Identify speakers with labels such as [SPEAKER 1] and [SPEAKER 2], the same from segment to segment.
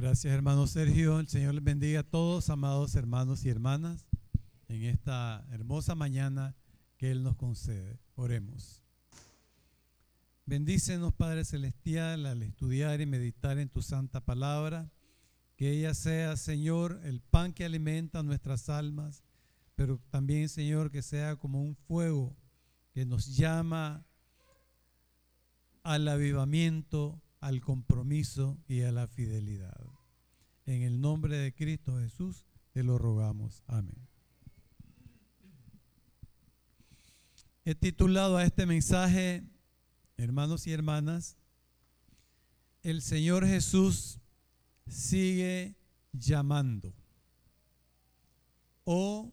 [SPEAKER 1] Gracias hermano Sergio. El Señor les bendiga a todos, amados hermanos y hermanas, en esta hermosa mañana que Él nos concede. Oremos. Bendícenos, Padre Celestial, al estudiar y meditar en tu santa palabra. Que ella sea, Señor, el pan que alimenta nuestras almas, pero también, Señor, que sea como un fuego que nos llama al avivamiento, al compromiso y a la fidelidad. En el nombre de Cristo Jesús te lo rogamos. Amén. He titulado a este mensaje, hermanos y hermanas, el Señor Jesús sigue llamando. O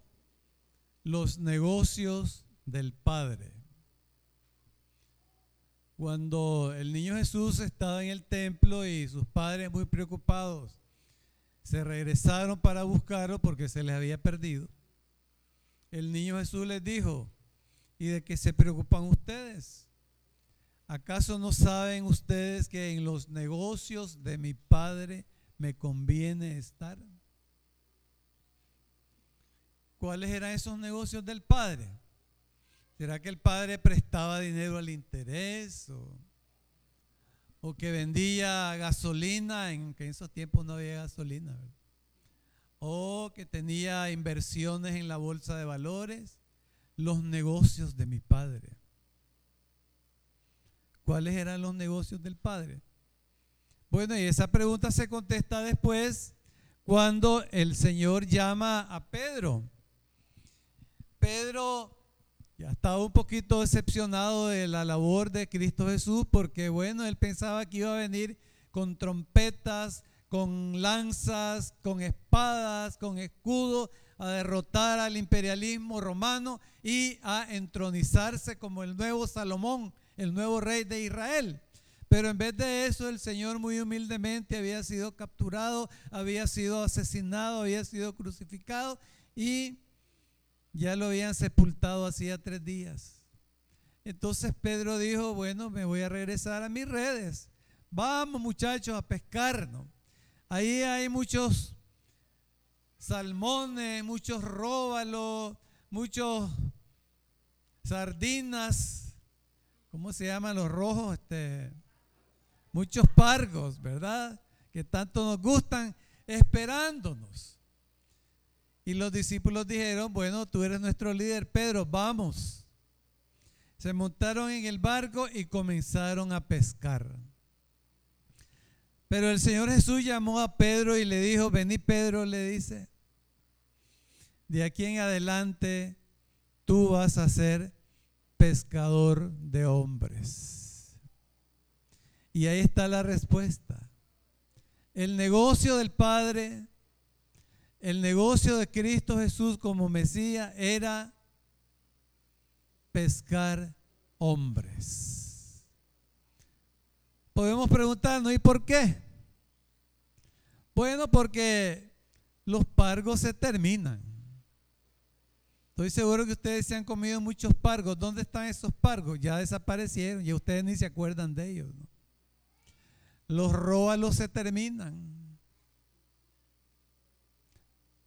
[SPEAKER 1] los negocios del Padre. Cuando el niño Jesús estaba en el templo y sus padres muy preocupados se regresaron para buscarlo porque se les había perdido. El niño Jesús les dijo, ¿y de qué se preocupan ustedes? ¿Acaso no saben ustedes que en los negocios de mi Padre me conviene estar? ¿Cuáles eran esos negocios del Padre? ¿Será que el Padre prestaba dinero al interés? ¿O, que vendía gasolina, en que en esos tiempos no había gasolina? ¿O que tenía inversiones en la bolsa de valores? Los negocios de mi Padre. ¿Cuáles eran los negocios del Padre? Bueno, y esa pregunta se contesta después cuando el Señor llama a Pedro. Pedro ya estaba un poquito decepcionado de la labor de Cristo Jesús porque, bueno, él pensaba que iba a venir con trompetas, con lanzas, con espadas, con escudos, a derrotar al imperialismo romano y a entronizarse como el nuevo Salomón, el nuevo rey de Israel. Pero en vez de eso, el Señor muy humildemente había sido capturado, había sido asesinado, había sido crucificado y ya lo habían sepultado hacía tres días. Entonces Pedro dijo, bueno, me voy a regresar a mis redes. Vamos muchachos a pescar. Ahí hay muchos salmones, muchos róbalos, muchos sardinas. ¿Cómo se llaman los rojos? Este, muchos pargos, ¿verdad? Que tanto nos gustan esperándonos. Y los discípulos dijeron, bueno, tú eres nuestro líder, Pedro, vamos. Se montaron en el barco y comenzaron a pescar. Pero el Señor Jesús llamó a Pedro y le dijo, vení Pedro, le dice, de aquí en adelante tú vas a ser pescador de hombres. Y ahí está la respuesta. El negocio del Padre el negocio de Cristo Jesús como Mesías era pescar hombres. Podemos preguntarnos, ¿y por qué? Bueno, porque los pargos se terminan. Estoy seguro que ustedes se han comido muchos pargos. ¿Dónde están esos pargos? Ya desaparecieron y ustedes ni se acuerdan de ellos. Los róbalos se terminan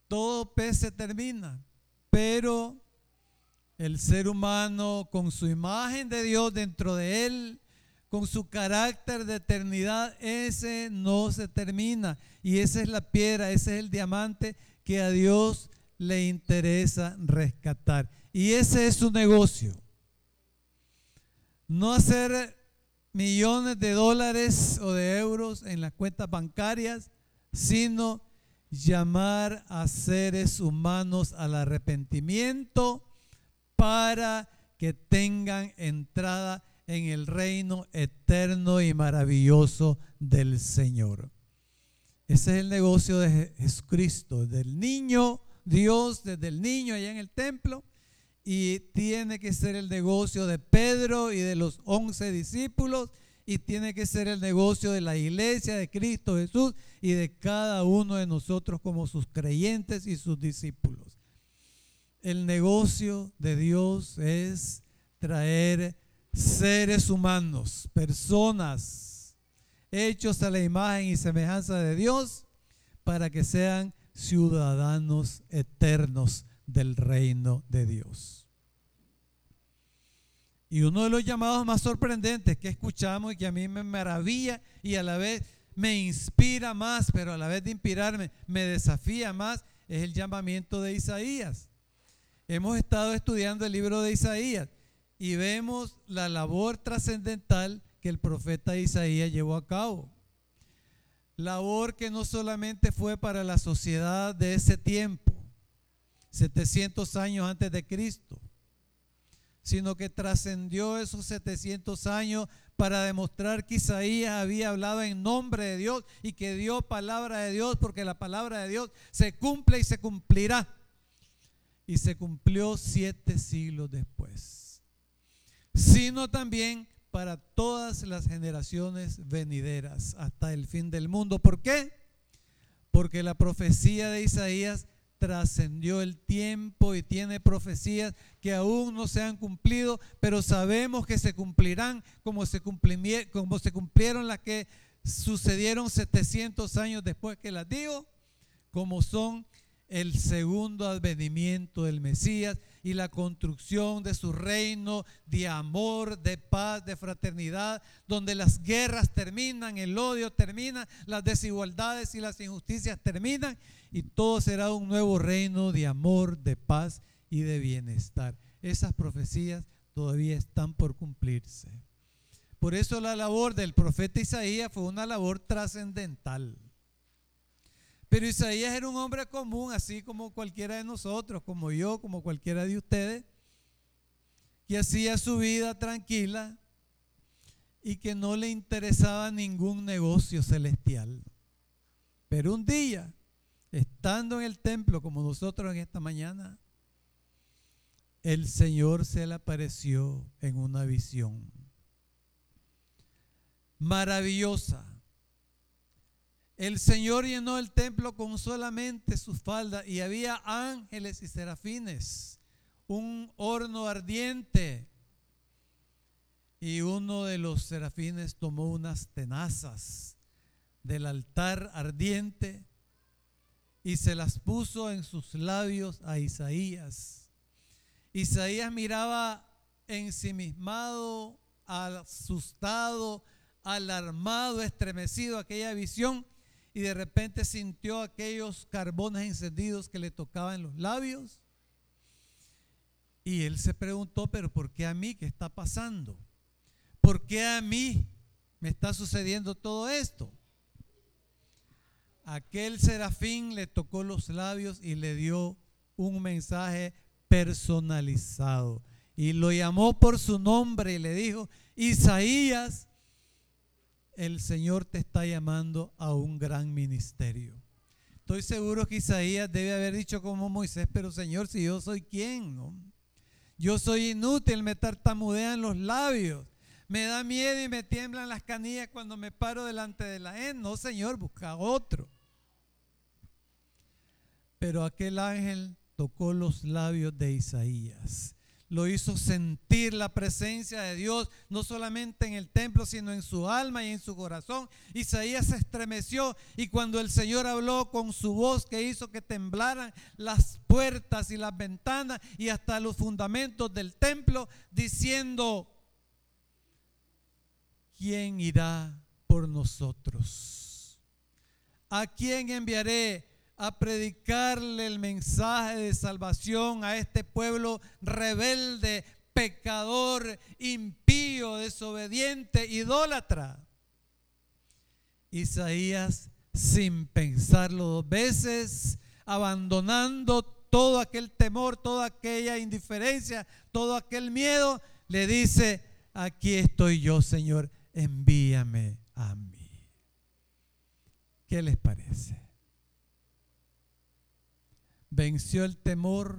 [SPEAKER 1] todo pez se termina, pero el ser humano con su imagen de Dios dentro de él, con su carácter de eternidad, ese no se termina. Y esa es la piedra, ese es el diamante que a Dios le interesa rescatar. Y ese es su negocio. No hacer millones de dólares o de euros en las cuentas bancarias, sino llamar a seres humanos al arrepentimiento para que tengan entrada en el reino eterno y maravilloso del Señor. Ese es el negocio de Jesucristo, del niño Dios, desde el niño allá en el templo, y tiene que ser el negocio de Pedro y de los once discípulos y tiene que ser el negocio de la iglesia de Cristo Jesús y de cada uno de nosotros como sus creyentes y sus discípulos. El negocio de Dios es traer seres humanos, personas hechos a la imagen y semejanza de Dios para que sean ciudadanos eternos del reino de Dios. Y uno de los llamados más sorprendentes que escuchamos y que a mí me maravilla y a la vez me inspira más, pero a la vez de inspirarme me desafía más, es el llamamiento de Isaías. Hemos estado estudiando el libro de Isaías y vemos la labor trascendental que el profeta Isaías llevó a cabo. Labor que no solamente fue para la sociedad de ese tiempo, 700 años antes de Cristo, sino que trascendió esos 700 años para demostrar que Isaías había hablado en nombre de Dios y que dio palabra de Dios, porque la palabra de Dios se cumple y se cumplirá. Y se cumplió siete siglos después. Sino también para todas las generaciones venideras hasta el fin del mundo. ¿Por qué? Porque la profecía de Isaías trascendió el tiempo y tiene profecías que aún no se han cumplido, pero sabemos que se cumplirán como se, como se cumplieron las que sucedieron 700 años después que las digo, como son el segundo advenimiento del Mesías y la construcción de su reino de amor, de paz, de fraternidad, donde las guerras terminan, el odio termina, las desigualdades y las injusticias terminan y todo será un nuevo reino de amor, de paz y de bienestar. Esas profecías todavía están por cumplirse. Por eso la labor del profeta Isaías fue una labor trascendental. Pero Isaías era un hombre común, así como cualquiera de nosotros, como yo, como cualquiera de ustedes, que hacía su vida tranquila y que no le interesaba ningún negocio celestial. Pero un día, estando en el templo como nosotros en esta mañana, el Señor se le apareció en una visión maravillosa el Señor llenó el templo con solamente sus faldas y había ángeles y serafines, un horno ardiente. Y uno de los serafines tomó unas tenazas del altar ardiente y se las puso en sus labios a Isaías. Isaías miraba ensimismado, asustado, alarmado, estremecido aquella visión y de repente sintió aquellos carbones encendidos que le tocaban los labios. Y él se preguntó, pero ¿por qué a mí? ¿Qué está pasando? ¿Por qué a mí me está sucediendo todo esto? Aquel serafín le tocó los labios y le dio un mensaje personalizado. Y lo llamó por su nombre y le dijo, Isaías, el Señor te está llamando a un gran ministerio. Estoy seguro que Isaías debe haber dicho como Moisés, pero Señor, si yo soy quién, ¿no? Yo soy inútil, me tartamudean los labios, me da miedo y me tiemblan las canillas cuando me paro delante de la gente. No, Señor, busca otro. Pero aquel ángel tocó los labios de Isaías lo hizo sentir la presencia de Dios, no solamente en el templo, sino en su alma y en su corazón. Isaías se estremeció y cuando el Señor habló con su voz que hizo que temblaran las puertas y las ventanas y hasta los fundamentos del templo, diciendo, ¿quién irá por nosotros? ¿A quién enviaré? A predicarle el mensaje de salvación a este pueblo rebelde, pecador, impío, desobediente, idólatra. Isaías, sin pensarlo dos veces, abandonando todo aquel temor, toda aquella indiferencia, todo aquel miedo, le dice, aquí estoy yo, Señor, envíame a mí. ¿Qué les parece? Venció el temor,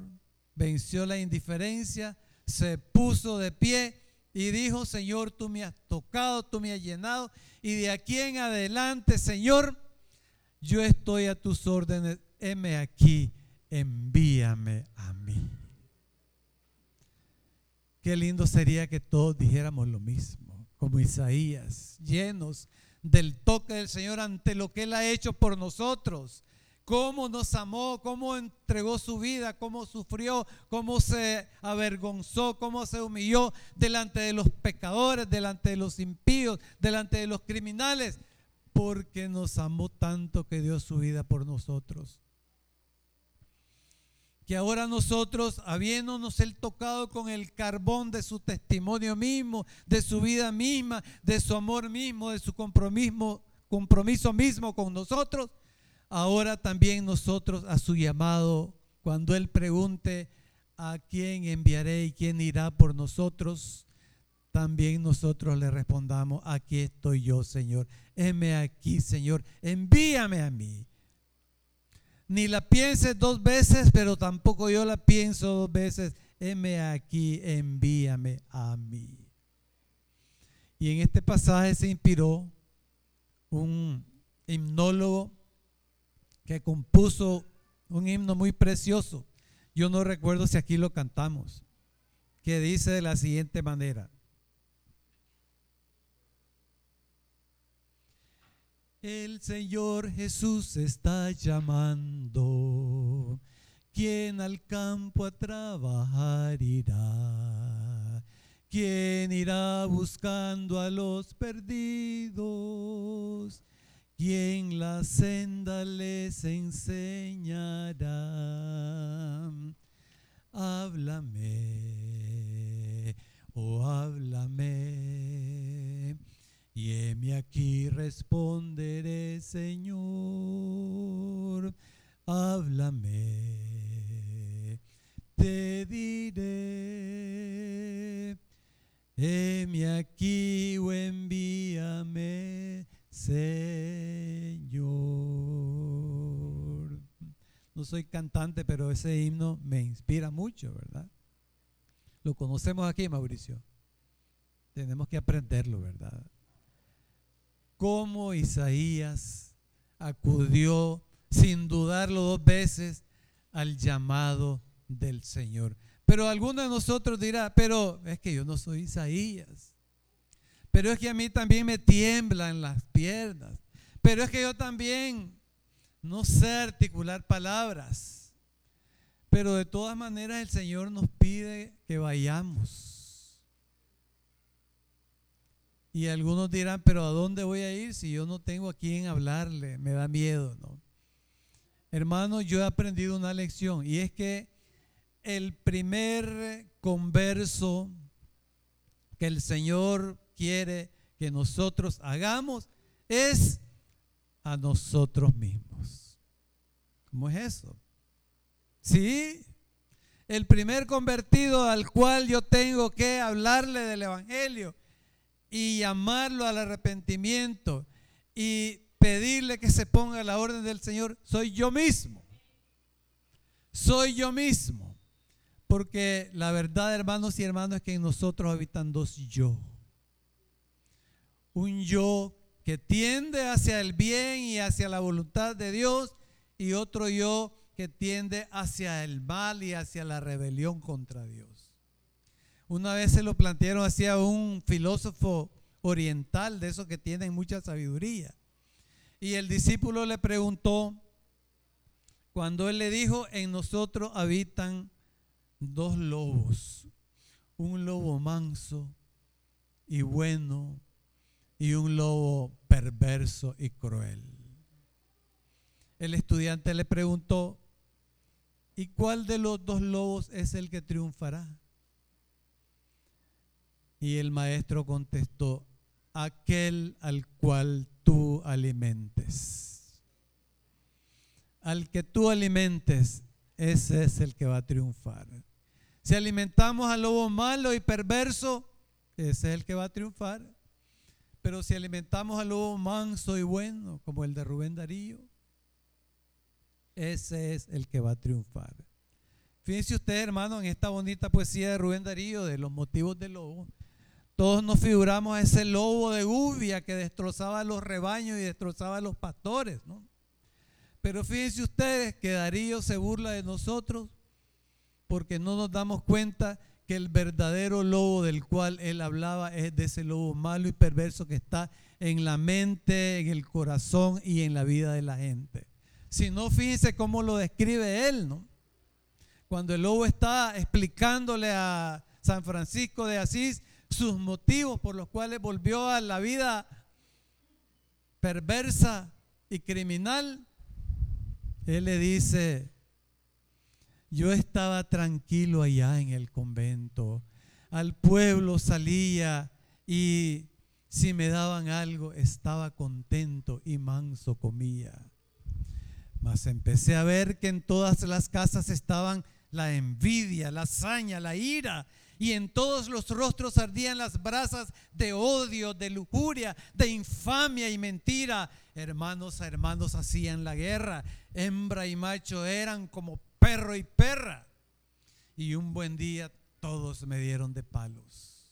[SPEAKER 1] venció la indiferencia, se puso de pie y dijo, Señor, tú me has tocado, tú me has llenado, y de aquí en adelante, Señor, yo estoy a tus órdenes, heme aquí, envíame a mí. Qué lindo sería que todos dijéramos lo mismo, como Isaías, llenos del toque del Señor ante lo que Él ha hecho por nosotros cómo nos amó, cómo entregó su vida, cómo sufrió, cómo se avergonzó, cómo se humilló delante de los pecadores, delante de los impíos, delante de los criminales, porque nos amó tanto que dio su vida por nosotros. Que ahora nosotros, habiéndonos tocado con el carbón de su testimonio mismo, de su vida misma, de su amor mismo, de su compromiso mismo con nosotros, ahora también nosotros a su llamado, cuando Él pregunte a quién enviaré y quién irá por nosotros, también nosotros le respondamos, aquí estoy yo, Señor. Heme aquí, Señor. Envíame a mí. Ni la pienses dos veces, pero tampoco yo la pienso dos veces. Heme aquí, envíame a mí. Y en este pasaje se inspiró un himnólogo que compuso un himno muy precioso. Yo no recuerdo si aquí lo cantamos, que dice de la siguiente manera. El Señor Jesús está llamando. ¿Quién al campo a trabajar irá? ¿Quién irá buscando a los perdidos? Quien la senda les enseñará. Háblame, oh háblame, y heme aquí responderé, Señor. Háblame, te diré, heme aquí o envíame Señor. No soy cantante, pero ese himno me inspira mucho, ¿verdad? Lo conocemos aquí, Mauricio. Tenemos que aprenderlo, ¿verdad? Cómo Isaías acudió sin dudarlo dos veces al llamado del Señor. Pero alguno de nosotros dirá, pero es que yo no soy Isaías. Pero es que a mí también me tiemblan las piernas. Pero es que yo también no sé articular palabras. Pero de todas maneras el Señor nos pide que vayamos. Y algunos dirán, pero ¿a dónde voy a ir si yo no tengo a quién hablarle? Me da miedo, ¿no? Hermano, yo he aprendido una lección y es que el primer converso que el Señor quiere que nosotros hagamos es a nosotros mismos. ¿Cómo es eso? Sí, el primer convertido al cual yo tengo que hablarle del Evangelio y llamarlo al arrepentimiento y pedirle que se ponga la orden del Señor, soy yo mismo. Soy yo mismo. Porque la verdad, hermanos y hermanos, es que en nosotros habitan dos yo un yo que tiende hacia el bien y hacia la voluntad de Dios y otro yo que tiende hacia el mal y hacia la rebelión contra Dios. Una vez se lo plantearon hacia un filósofo oriental de esos que tienen mucha sabiduría. Y el discípulo le preguntó, cuando él le dijo, en nosotros habitan dos lobos, un lobo manso y bueno y un lobo perverso y cruel. El estudiante le preguntó, ¿y cuál de los dos lobos es el que triunfará? Y el maestro contestó, aquel al cual tú alimentes. Al que tú alimentes, ese es el que va a triunfar. Si alimentamos al lobo malo y perverso, ese es el que va a triunfar. Pero si alimentamos al lobo manso y bueno, como el de Rubén Darío, ese es el que va a triunfar. Fíjense usted, hermano, en esta bonita poesía de Rubén Darío, de los motivos del lobo, todos nos figuramos a ese lobo de Gubia que destrozaba los rebaños y destrozaba a los pastores, ¿no? Pero fíjense ustedes que Darío se burla de nosotros porque no nos damos cuenta que el verdadero lobo del cual él hablaba es de ese lobo malo y perverso que está en la mente, en el corazón y en la vida de la gente. sino fíjense cómo lo describe él, ¿no? Cuando el lobo está explicándole a San Francisco de Asís sus motivos por los cuales volvió a la vida perversa y criminal, él le dice, yo estaba tranquilo allá en el convento, al pueblo salía y si me daban algo estaba contento y manso comía. Mas empecé a ver que en todas las casas estaban la envidia, la hazaña, la ira, y en todos los rostros ardían las brasas de odio, de lujuria, de infamia y mentira. Hermanos a hermanos hacían la guerra, hembra y macho eran como perro y perra. Y un buen día todos me dieron de palos.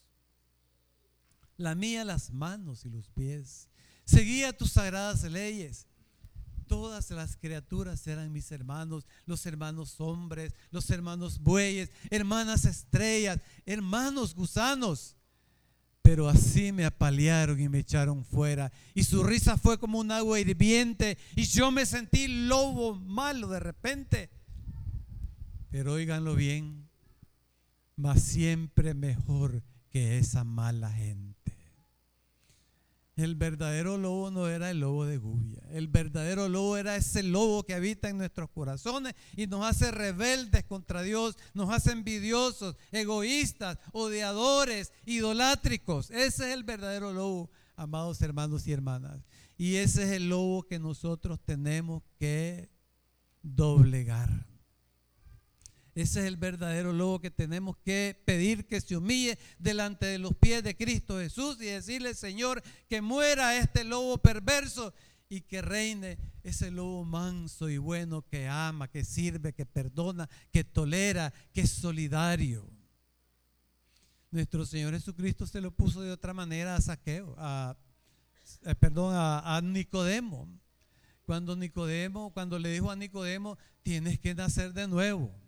[SPEAKER 1] La mía las manos y los pies. Seguía tus sagradas leyes todas las criaturas eran mis hermanos, los hermanos hombres, los hermanos bueyes, hermanas estrellas, hermanos gusanos. Pero así me apalearon y me echaron fuera. Y su risa fue como un agua hirviente. Y yo me sentí lobo malo de repente. Pero óiganlo bien, más siempre mejor que esa mala gente. El verdadero lobo no era el lobo de Gubia. El verdadero lobo era ese lobo que habita en nuestros corazones y nos hace rebeldes contra Dios, nos hace envidiosos, egoístas, odiadores, idolátricos. Ese es el verdadero lobo, amados hermanos y hermanas. Y ese es el lobo que nosotros tenemos que doblegar. Ese es el verdadero lobo que tenemos que pedir que se humille delante de los pies de Cristo Jesús y decirle, Señor, que muera este lobo perverso y que reine ese lobo manso y bueno que ama, que sirve, que perdona, que tolera, que es solidario. Nuestro Señor Jesucristo se lo puso de otra manera a Saqueo, a, eh, perdón, a, a Nicodemo. Cuando Nicodemo, cuando le dijo a Nicodemo, tienes que nacer de nuevo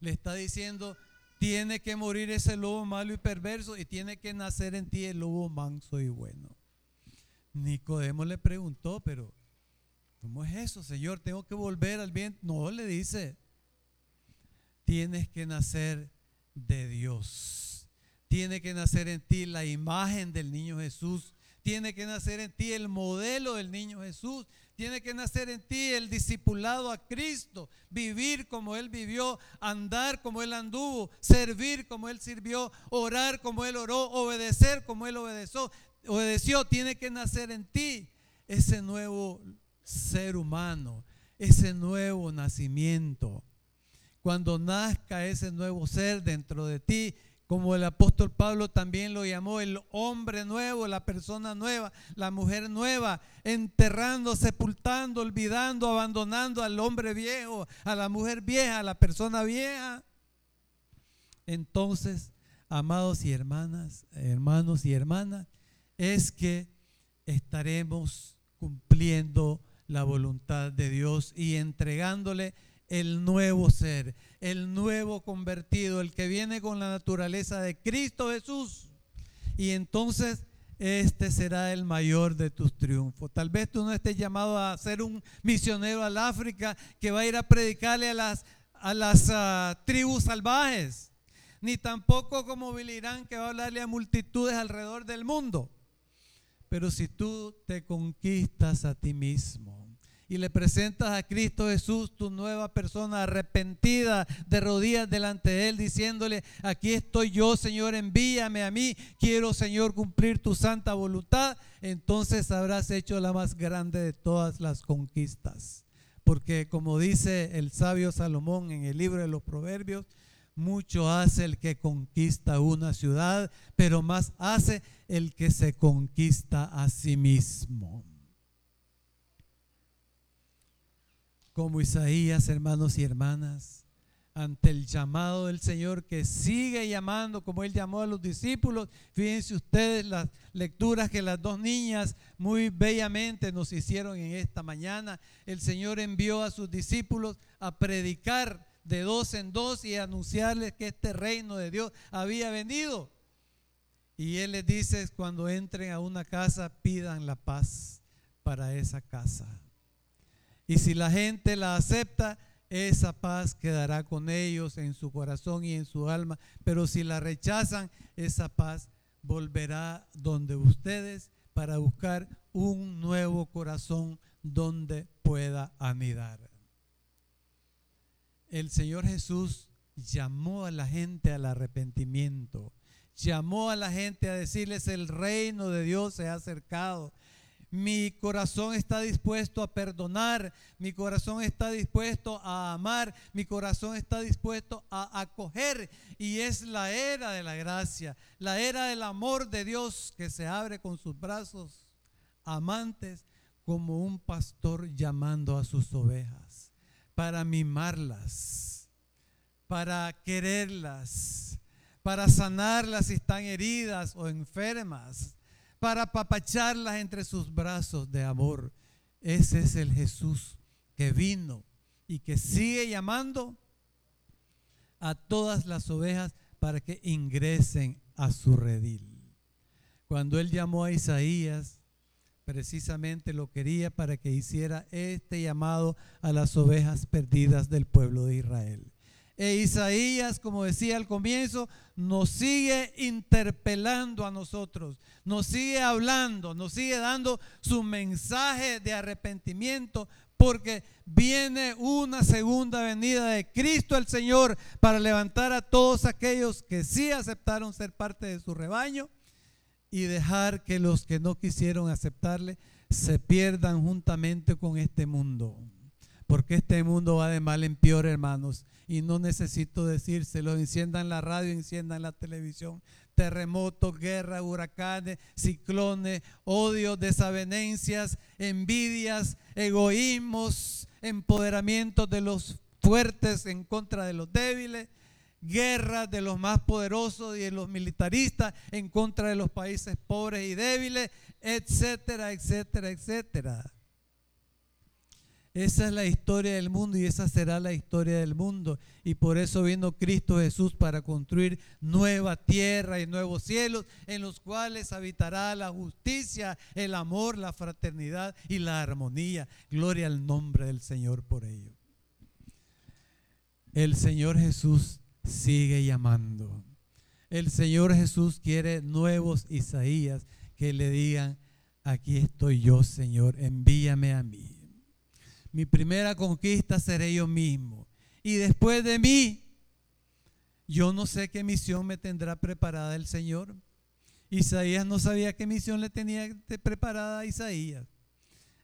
[SPEAKER 1] le está diciendo, tiene que morir ese lobo malo y perverso y tiene que nacer en ti el lobo manso y bueno. Nicodemo le preguntó, pero ¿cómo es eso, Señor? ¿Tengo que volver al bien? No, le dice, tienes que nacer de Dios. Tiene que nacer en ti la imagen del niño Jesús. Tiene que nacer en ti el modelo del niño Jesús. Tiene que nacer en ti el discipulado a Cristo, vivir como Él vivió, andar como Él anduvo, servir como Él sirvió, orar como Él oró, obedecer como Él obedeció. obedeció. Tiene que nacer en ti ese nuevo ser humano, ese nuevo nacimiento. Cuando nazca ese nuevo ser dentro de ti, como el apóstol Pablo también lo llamó, el hombre nuevo, la persona nueva, la mujer nueva, enterrando, sepultando, olvidando, abandonando al hombre viejo, a la mujer vieja, a la persona vieja. Entonces, amados y hermanas, hermanos y hermanas, es que estaremos cumpliendo la voluntad de Dios y entregándole el nuevo ser, el nuevo convertido, el que viene con la naturaleza de Cristo Jesús. Y entonces este será el mayor de tus triunfos. Tal vez tú no estés llamado a ser un misionero al África que va a ir a predicarle a las, a las ah, tribus salvajes, ni tampoco como Bilirán que va a hablarle a multitudes alrededor del mundo. Pero si tú te conquistas a ti mismo, y le presentas a Cristo Jesús, tu nueva persona arrepentida de rodillas delante de Él, diciéndole, aquí estoy yo, Señor, envíame a mí, quiero, Señor, cumplir tu santa voluntad, entonces habrás hecho la más grande de todas las conquistas. Porque como dice el sabio Salomón en el libro de los Proverbios, mucho hace el que conquista una ciudad, pero más hace el que se conquista a sí mismo. Como Isaías, hermanos y hermanas, ante el llamado del Señor que sigue llamando como Él llamó a los discípulos. Fíjense ustedes las lecturas que las dos niñas muy bellamente nos hicieron en esta mañana. El Señor envió a sus discípulos a predicar de dos en dos y a anunciarles que este reino de Dios había venido. Y Él les dice, cuando entren a una casa, pidan la paz para esa casa. Y si la gente la acepta, esa paz quedará con ellos en su corazón y en su alma. Pero si la rechazan, esa paz volverá donde ustedes para buscar un nuevo corazón donde pueda anidar. El Señor Jesús llamó a la gente al arrepentimiento, llamó a la gente a decirles el reino de Dios se ha acercado. Mi corazón está dispuesto a perdonar, mi corazón está dispuesto a amar, mi corazón está dispuesto a acoger. Y es la era de la gracia, la era del amor de Dios que se abre con sus brazos amantes como un pastor llamando a sus ovejas para mimarlas, para quererlas, para sanarlas si están heridas o enfermas para apapacharlas entre sus brazos de amor. Ese es el Jesús que vino y que sigue llamando a todas las ovejas para que ingresen a su redil. Cuando él llamó a Isaías, precisamente lo quería para que hiciera este llamado a las ovejas perdidas del pueblo de Israel. E Isaías, como decía al comienzo, nos sigue interpelando a nosotros, nos sigue hablando, nos sigue dando su mensaje de arrepentimiento, porque viene una segunda venida de Cristo el Señor para levantar a todos aquellos que sí aceptaron ser parte de su rebaño y dejar que los que no quisieron aceptarle se pierdan juntamente con este mundo. Porque este mundo va de mal en peor, hermanos y no necesito decírselo. Enciendan la radio, enciendan la televisión. Terremotos, guerra, huracanes, ciclones, odios, desavenencias, envidias, egoísmos, empoderamiento de los fuertes en contra de los débiles, guerras de los más poderosos y de los militaristas en contra de los países pobres y débiles, etcétera, etcétera, etcétera. Esa es la historia del mundo y esa será la historia del mundo. Y por eso vino Cristo Jesús para construir nueva tierra y nuevos cielos en los cuales habitará la justicia, el amor, la fraternidad y la armonía. Gloria al nombre del Señor por ello. El Señor Jesús sigue llamando. El Señor Jesús quiere nuevos Isaías que le digan, aquí estoy yo, Señor, envíame a mí. Mi primera conquista seré yo mismo. Y después de mí, yo no sé qué misión me tendrá preparada el Señor. Isaías no sabía qué misión le tenía preparada a Isaías.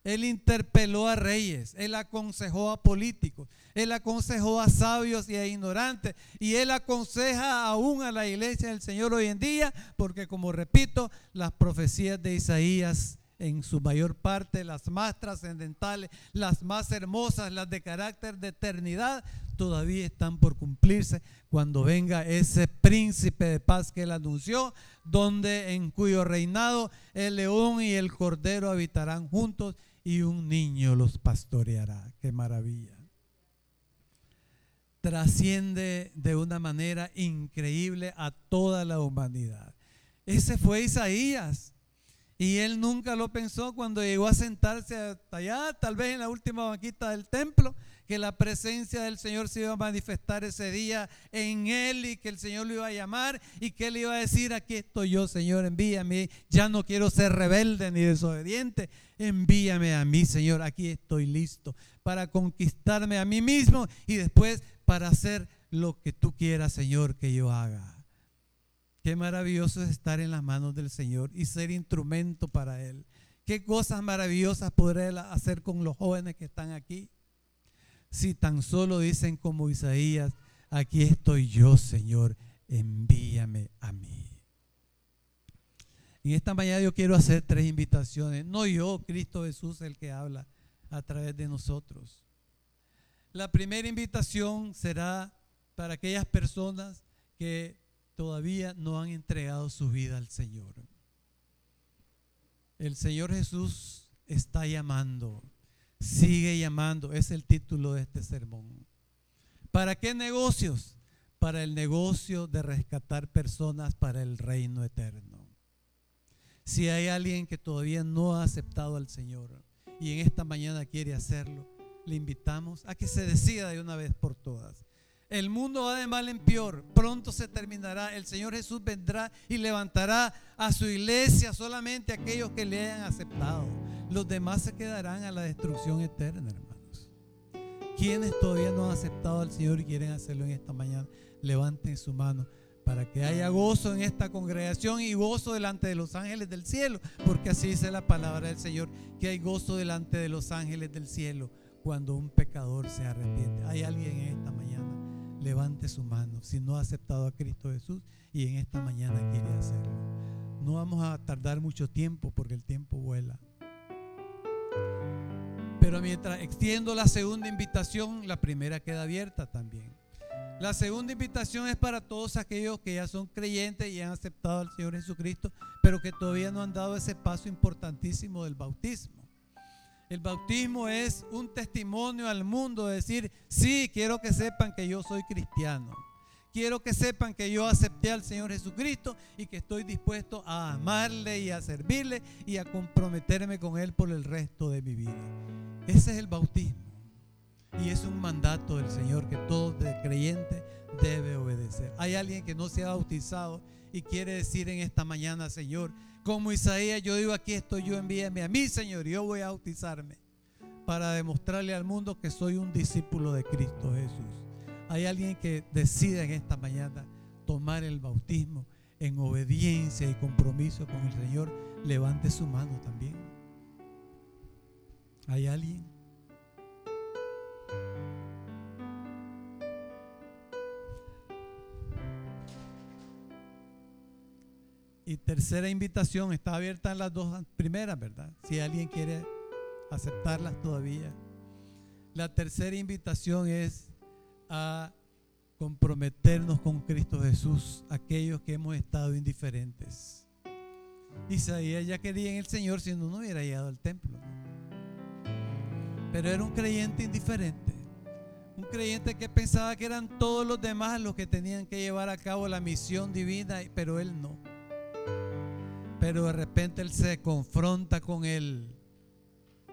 [SPEAKER 1] Él interpeló a reyes, él aconsejó a políticos, él aconsejó a sabios y a ignorantes, y él aconseja aún a la iglesia del Señor hoy en día, porque como repito, las profecías de Isaías en su mayor parte, las más trascendentales, las más hermosas, las de carácter de eternidad, todavía están por cumplirse cuando venga ese príncipe de paz que él anunció, donde en cuyo reinado el león y el cordero habitarán juntos y un niño los pastoreará. Qué maravilla. Trasciende de una manera increíble a toda la humanidad. Ese fue Isaías. Y él nunca lo pensó cuando llegó a sentarse allá, tal vez en la última banquita del templo, que la presencia del Señor se iba a manifestar ese día en él y que el Señor lo iba a llamar y que él iba a decir, aquí estoy yo, Señor, envíame, ya no quiero ser rebelde ni desobediente, envíame a mí, Señor, aquí estoy listo para conquistarme a mí mismo y después para hacer lo que tú quieras, Señor, que yo haga. Qué maravilloso es estar en las manos del Señor y ser instrumento para Él. Qué cosas maravillosas podré hacer con los jóvenes que están aquí. Si tan solo dicen como Isaías, aquí estoy yo, Señor, envíame a mí. En esta mañana yo quiero hacer tres invitaciones. No yo, Cristo Jesús, el que habla a través de nosotros. La primera invitación será para aquellas personas que todavía no han entregado su vida al Señor. El Señor Jesús está llamando, sigue llamando, es el título de este sermón. ¿Para qué negocios? Para el negocio de rescatar personas para el reino eterno. Si hay alguien que todavía no ha aceptado al Señor y en esta mañana quiere hacerlo, le invitamos a que se decida de una vez por todas. El mundo va de mal en peor, pronto se terminará. El Señor Jesús vendrá y levantará a su iglesia solamente aquellos que le hayan aceptado. Los demás se quedarán a la destrucción eterna, hermanos. Quienes todavía no han aceptado al Señor y quieren hacerlo en esta mañana, levanten su mano para que haya gozo en esta congregación y gozo delante de los ángeles del cielo, porque así dice la palabra del Señor, que hay gozo delante de los ángeles del cielo cuando un pecador se arrepiente. Hay alguien en esta mañana, levante su mano, si no ha aceptado a Cristo Jesús y en esta mañana quiere hacerlo. No vamos a tardar mucho tiempo porque el tiempo vuela. Pero mientras extiendo la segunda invitación, la primera queda abierta también. La segunda invitación es para todos aquellos que ya son creyentes y han aceptado al Señor Jesucristo, pero que todavía no han dado ese paso importantísimo del bautismo. El bautismo es un testimonio al mundo de decir, sí, quiero que sepan que yo soy cristiano. Quiero que sepan que yo acepté al Señor Jesucristo y que estoy dispuesto a amarle y a servirle y a comprometerme con Él por el resto de mi vida. Ese es el bautismo. Y es un mandato del Señor que todo creyente debe obedecer. Hay alguien que no se ha bautizado y quiere decir en esta mañana, Señor, como Isaías, yo digo, aquí estoy yo, envíame a mí, Señor, y yo voy a bautizarme para demostrarle al mundo que soy un discípulo de Cristo Jesús. Hay alguien que decida en esta mañana tomar el bautismo en obediencia y compromiso con el Señor. Levante su mano también. ¿Hay alguien? Y tercera invitación, está abierta en las dos primeras, ¿verdad? Si alguien quiere aceptarlas todavía. La tercera invitación es a comprometernos con Cristo Jesús, aquellos que hemos estado indiferentes. Isaías ya quería en el Señor si no, no hubiera llegado al templo. Pero era un creyente indiferente. Un creyente que pensaba que eran todos los demás los que tenían que llevar a cabo la misión divina, pero él no. Pero de repente él se confronta con el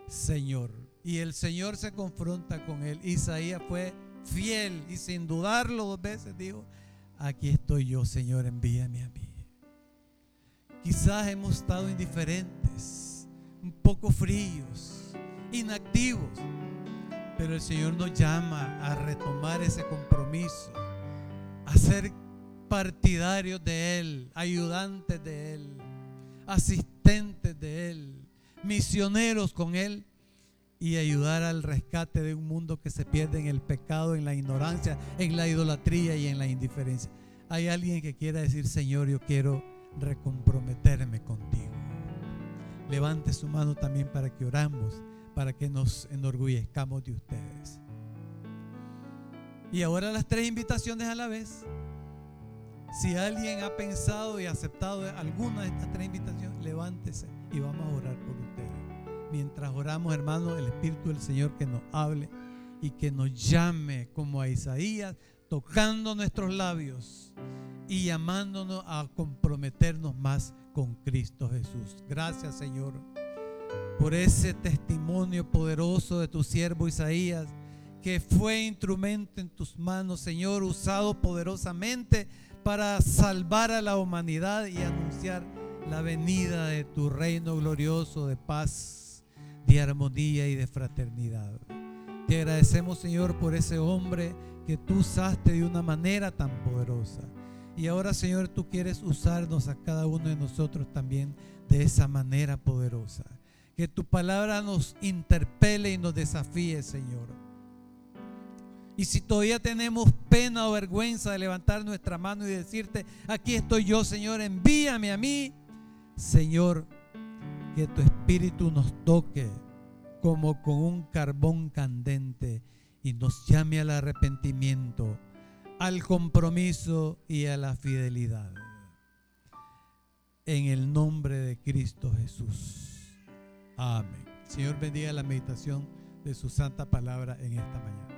[SPEAKER 1] Señor. Y el Señor se confronta con él. Isaías fue fiel y sin dudarlo dos veces dijo, aquí estoy yo, Señor, envíame a mí. Quizás hemos estado indiferentes, un poco fríos, inactivos, pero el Señor nos llama a retomar ese compromiso, a ser partidarios de Él, ayudantes de Él asistentes de Él, misioneros con Él y ayudar al rescate de un mundo que se pierde en el pecado, en la ignorancia, en la idolatría y en la indiferencia. Hay alguien que quiera decir, Señor, yo quiero recomprometerme contigo. Levante su mano también para que oramos, para que nos enorgullezcamos de ustedes. Y ahora las tres invitaciones a la vez. Si alguien ha pensado y aceptado alguna de estas tres invitaciones, levántese y vamos a orar por ustedes. Mientras oramos, hermanos, el Espíritu del Señor que nos hable y que nos llame como a Isaías, tocando nuestros labios y llamándonos a comprometernos más con Cristo Jesús. Gracias, Señor, por ese testimonio poderoso de tu siervo Isaías, que fue instrumento en tus manos, Señor, usado poderosamente para salvar a la humanidad y anunciar la venida de tu reino glorioso de paz, de armonía y de fraternidad. Te agradecemos, Señor, por ese hombre que tú usaste de una manera tan poderosa. Y ahora, Señor, tú quieres usarnos a cada uno de nosotros también de esa manera poderosa. Que tu palabra nos interpele y nos desafíe, Señor y si todavía tenemos pena o vergüenza de levantar nuestra mano y decirte, aquí estoy yo, Señor, envíame a mí, Señor, que tu espíritu nos toque como con un carbón candente y nos llame al arrepentimiento, al compromiso y a la fidelidad. En el nombre de Cristo Jesús. Amén. Señor bendiga la meditación de su santa palabra en esta mañana.